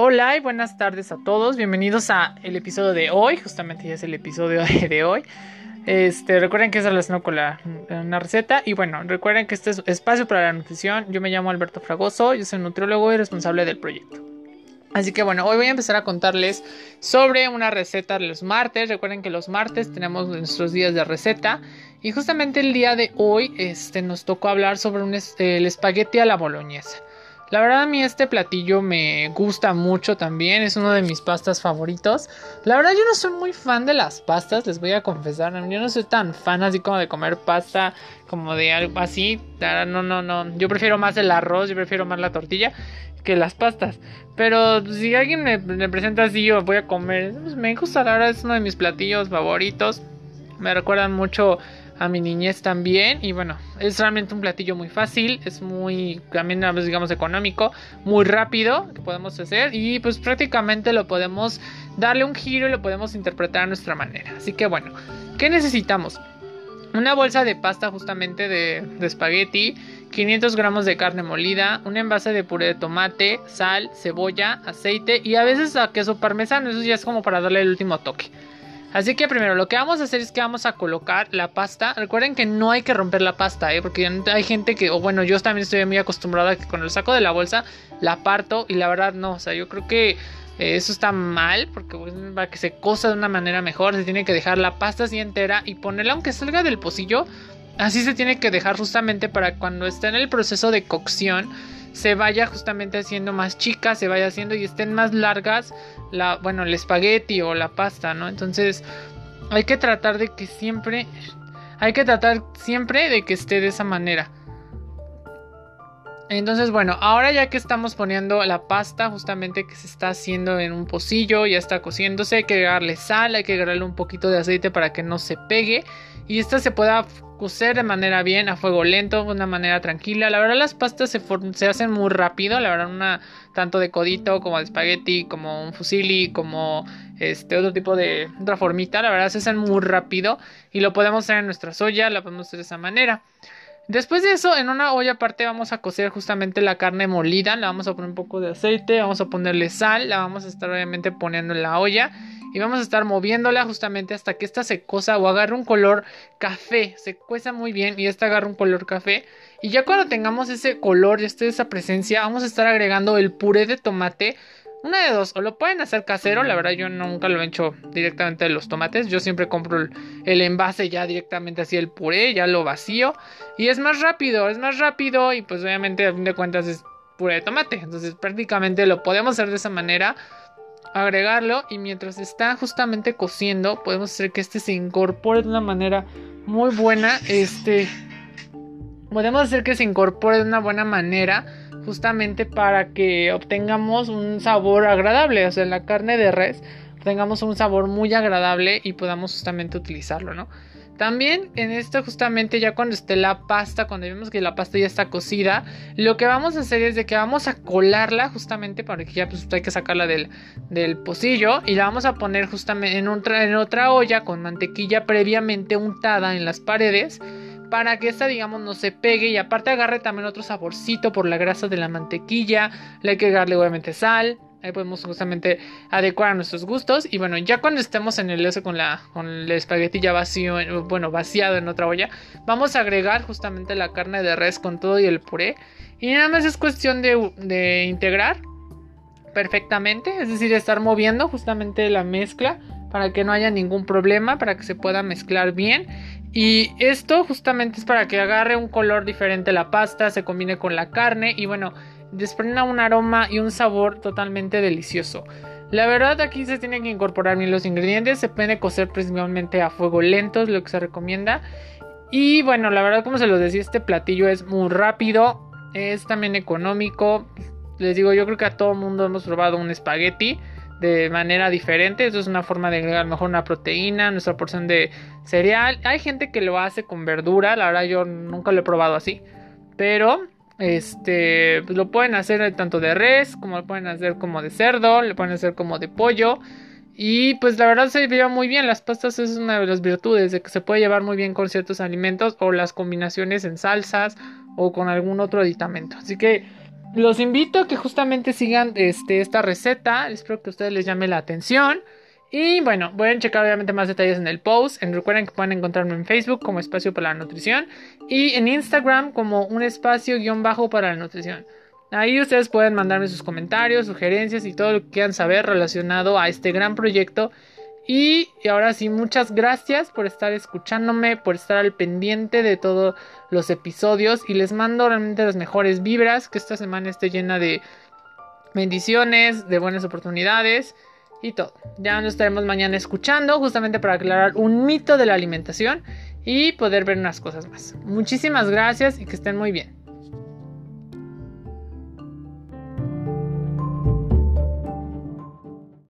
Hola y buenas tardes a todos. Bienvenidos a el episodio de hoy. Justamente ya es el episodio de hoy. Este, recuerden que es relacionado con la, una receta. Y bueno, recuerden que este es espacio para la nutrición. Yo me llamo Alberto Fragoso, yo soy nutriólogo y responsable del proyecto. Así que bueno, hoy voy a empezar a contarles sobre una receta de los martes. Recuerden que los martes tenemos nuestros días de receta. Y justamente el día de hoy este, nos tocó hablar sobre el espagueti a la boloñesa. La verdad a mí este platillo me gusta mucho también, es uno de mis pastas favoritos. La verdad yo no soy muy fan de las pastas, les voy a confesar, yo no soy tan fan así como de comer pasta, como de algo así. No, no, no, yo prefiero más el arroz, yo prefiero más la tortilla que las pastas. Pero si alguien me, presenta así, yo voy a comer, pues me gusta, la verdad es uno de mis platillos favoritos. Me recuerdan mucho a mi niñez también. Y bueno, es realmente un platillo muy fácil, es muy, también digamos, económico, muy rápido que podemos hacer. Y pues prácticamente lo podemos darle un giro y lo podemos interpretar a nuestra manera. Así que bueno, ¿qué necesitamos? Una bolsa de pasta justamente de, espagueti, 500 gramos de carne molida, un envase de puré de tomate, sal, cebolla, aceite y a veces a queso parmesano, eso ya es como para darle el último toque. Así que primero lo que vamos a hacer es que vamos a colocar la pasta. Recuerden que no hay que romper la pasta, ¿eh? porque hay gente que, o bueno, yo también estoy muy acostumbrada a que con el saco de la bolsa la parto y la verdad no, o sea, yo creo que eh, eso está mal porque para que se cosa de una manera mejor se tiene que dejar la pasta así entera y ponerla aunque salga del pocillo. Así se tiene que dejar justamente para cuando esté en el proceso de cocción se vaya justamente haciendo más chica, se vaya haciendo y estén más largas la, bueno, el espagueti o la pasta, ¿no? Entonces hay que tratar de que siempre, hay que tratar siempre de que esté de esa manera. Entonces, bueno, ahora ya que estamos poniendo la pasta justamente que se está haciendo en un pocillo, ya está cociéndose, hay que agregarle sal, hay que agregarle un poquito de aceite para que no se pegue y esta se pueda cocer de manera bien, a fuego lento, de una manera tranquila. La verdad las pastas se, hacen muy rápido, la verdad una tanto de codito como de espagueti, como un fusilli, como este otro tipo de otra formita, la verdad se hacen muy rápido y lo podemos hacer en nuestra soya, la podemos hacer de esa manera. Después de eso, en una olla aparte vamos a cocer justamente la carne molida, le vamos a poner un poco de aceite, vamos a ponerle sal, la vamos a estar obviamente poniendo en la olla y vamos a estar moviéndola justamente hasta que esta se cosa o agarre un color café, se cueza muy bien y esta agarra un color café. Y ya cuando tengamos ese color y este, esa presencia vamos a estar agregando el puré de tomate una de dos, o lo pueden hacer casero, la verdad yo nunca lo he hecho directamente de los tomates, yo siempre compro el, envase ya directamente así el puré, ya lo vacío y es más rápido, es más rápido y pues obviamente a fin de cuentas es puré de tomate, entonces prácticamente lo podemos hacer de esa manera, agregarlo y mientras está justamente cociendo podemos hacer que este se incorpore de una manera muy buena, este podemos hacer que se incorpore de una buena manera justamente para que obtengamos un sabor agradable, o sea, la carne de res, tengamos un sabor muy agradable y podamos justamente utilizarlo, ¿no? También en esto justamente ya cuando esté la pasta, cuando vemos que la pasta ya está cocida, lo que vamos a hacer es de que vamos a colarla justamente para que ya pues hay que sacarla del, del pocillo y la vamos a poner justamente en en otra olla con mantequilla previamente untada en las paredes para que esta, digamos, no se pegue y aparte agarre también otro saborcito por la grasa de la mantequilla. Le hay que darle obviamente sal. Ahí podemos justamente adecuar a nuestros gustos. Y bueno, ya cuando estemos en el eso con la con el espagueti ya vacío, bueno, vaciado en otra olla, vamos a agregar justamente la carne de res con todo y el puré. Y nada más es cuestión de, de integrar perfectamente, es decir, estar moviendo justamente la mezcla para que no haya ningún problema, para que se pueda mezclar bien y esto justamente es para que agarre un color diferente la pasta, se combine con la carne y bueno, desprenda un aroma y un sabor totalmente delicioso. La verdad aquí se tienen que incorporar bien los ingredientes, se puede cocer principalmente a fuego lento, es lo que se recomienda. Y bueno, la verdad como se los decía, este platillo es muy rápido, es también económico. Les digo, yo creo que a todo mundo hemos probado un espagueti de manera diferente. Eso es una forma de agregar mejor una proteína, nuestra porción de cereal. Hay gente que lo hace con verdura, la verdad yo nunca lo he probado así. Pero este pues lo pueden hacer tanto de res, como lo pueden hacer como de cerdo, lo pueden hacer como de pollo. Y pues la verdad se lleva muy bien. Las pastas es una de las virtudes de que se puede llevar muy bien con ciertos alimentos o las combinaciones en salsas o con algún otro aditamento. Así que los invito a que justamente sigan este, esta receta. Espero que a ustedes les llame la atención. Y bueno, pueden checar obviamente más detalles en el post. recuerden que pueden encontrarme en Facebook como Espacio para la Nutrición y en Instagram como un espacio guion bajo para la nutrición. Ahí ustedes pueden mandarme sus comentarios, sugerencias y todo lo que quieran saber relacionado a este gran proyecto. Y, ahora sí, muchas gracias por estar escuchándome, por estar al pendiente de todos los episodios. Y les mando realmente las mejores vibras. Que esta semana esté llena de bendiciones, de buenas oportunidades y todo. Ya nos estaremos mañana escuchando justamente para aclarar un mito de la alimentación y poder ver unas cosas más. Muchísimas gracias y que estén muy bien.